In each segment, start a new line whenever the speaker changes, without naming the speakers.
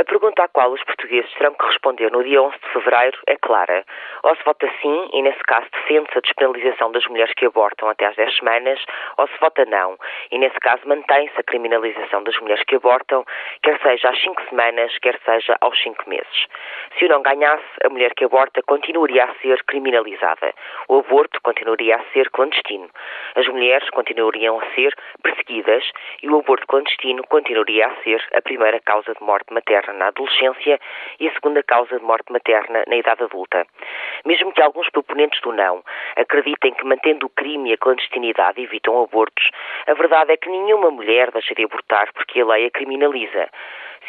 A pergunta à qual os portugueses terão que responder no dia 11 de fevereiro é clara. Ou se vota sim, e nesse caso defende-se a despenalização das mulheres que abortam até às 10 semanas, ou se vota não, e nesse caso mantém-se a criminalização das mulheres que abortam, quer seja às 5 semanas, quer seja aos 5 meses. Se o não ganhasse, a mulher que aborta continuaria a ser criminalizada. O aborto continuaria a ser clandestino. As mulheres continuariam a ser perseguidas e o aborto clandestino continuaria a ser a primeira causa de morte materna na adolescência e a segunda causa de morte materna na idade adulta. Mesmo que alguns proponentes do não acreditem que mantendo o crime e a clandestinidade evitam abortos, a verdade é que nenhuma mulher deixa de abortar porque a lei a criminaliza.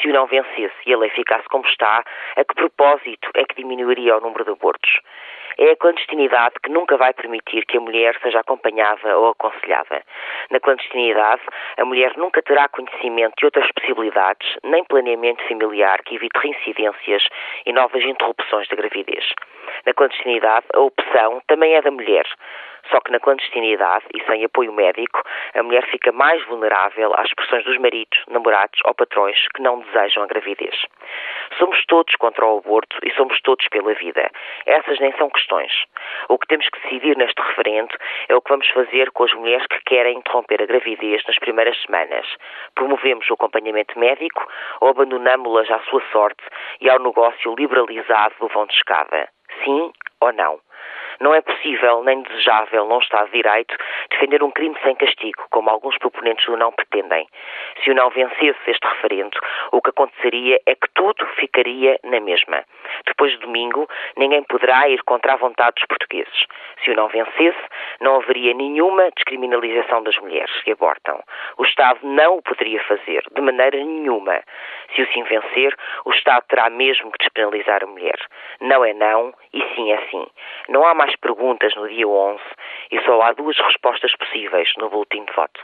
Se o não vencesse e a lei ficasse como está, a que propósito é que diminuiria o número de abortos? É a clandestinidade que nunca vai permitir que a mulher seja acompanhada ou aconselhada. Na clandestinidade, a mulher nunca terá conhecimento de outras possibilidades, nem planeamento familiar que evite reincidências e novas interrupções da gravidez. Na clandestinidade, a opção também é da mulher. Só que na clandestinidade e sem apoio médico, a mulher fica mais vulnerável às pressões dos maridos, namorados ou patrões que não desejam a gravidez. Somos todos contra o aborto e somos todos pela vida. Essas nem são questões. O que temos que decidir neste referendo é o que vamos fazer com as mulheres que querem interromper a gravidez nas primeiras semanas. Promovemos o acompanhamento médico ou abandonamos-las à sua sorte e ao negócio liberalizado do vão de escada? Sim ou não? Não é possível nem desejável num Estado de Direito defender um crime sem castigo, como alguns proponentes do não pretendem. Se o não vencesse este referendo, o que aconteceria é que tudo ficaria na mesma. Depois de domingo, ninguém poderá ir contra a vontade dos portugueses. Se o não vencesse, não haveria nenhuma descriminalização das mulheres que abortam. O Estado não o poderia fazer, de maneira nenhuma. Se o sim vencer, o Estado terá mesmo que despenalizar a mulher. Não é não e sim é sim. Não há mais perguntas no dia 11 e só há duas respostas possíveis no boletim de voto.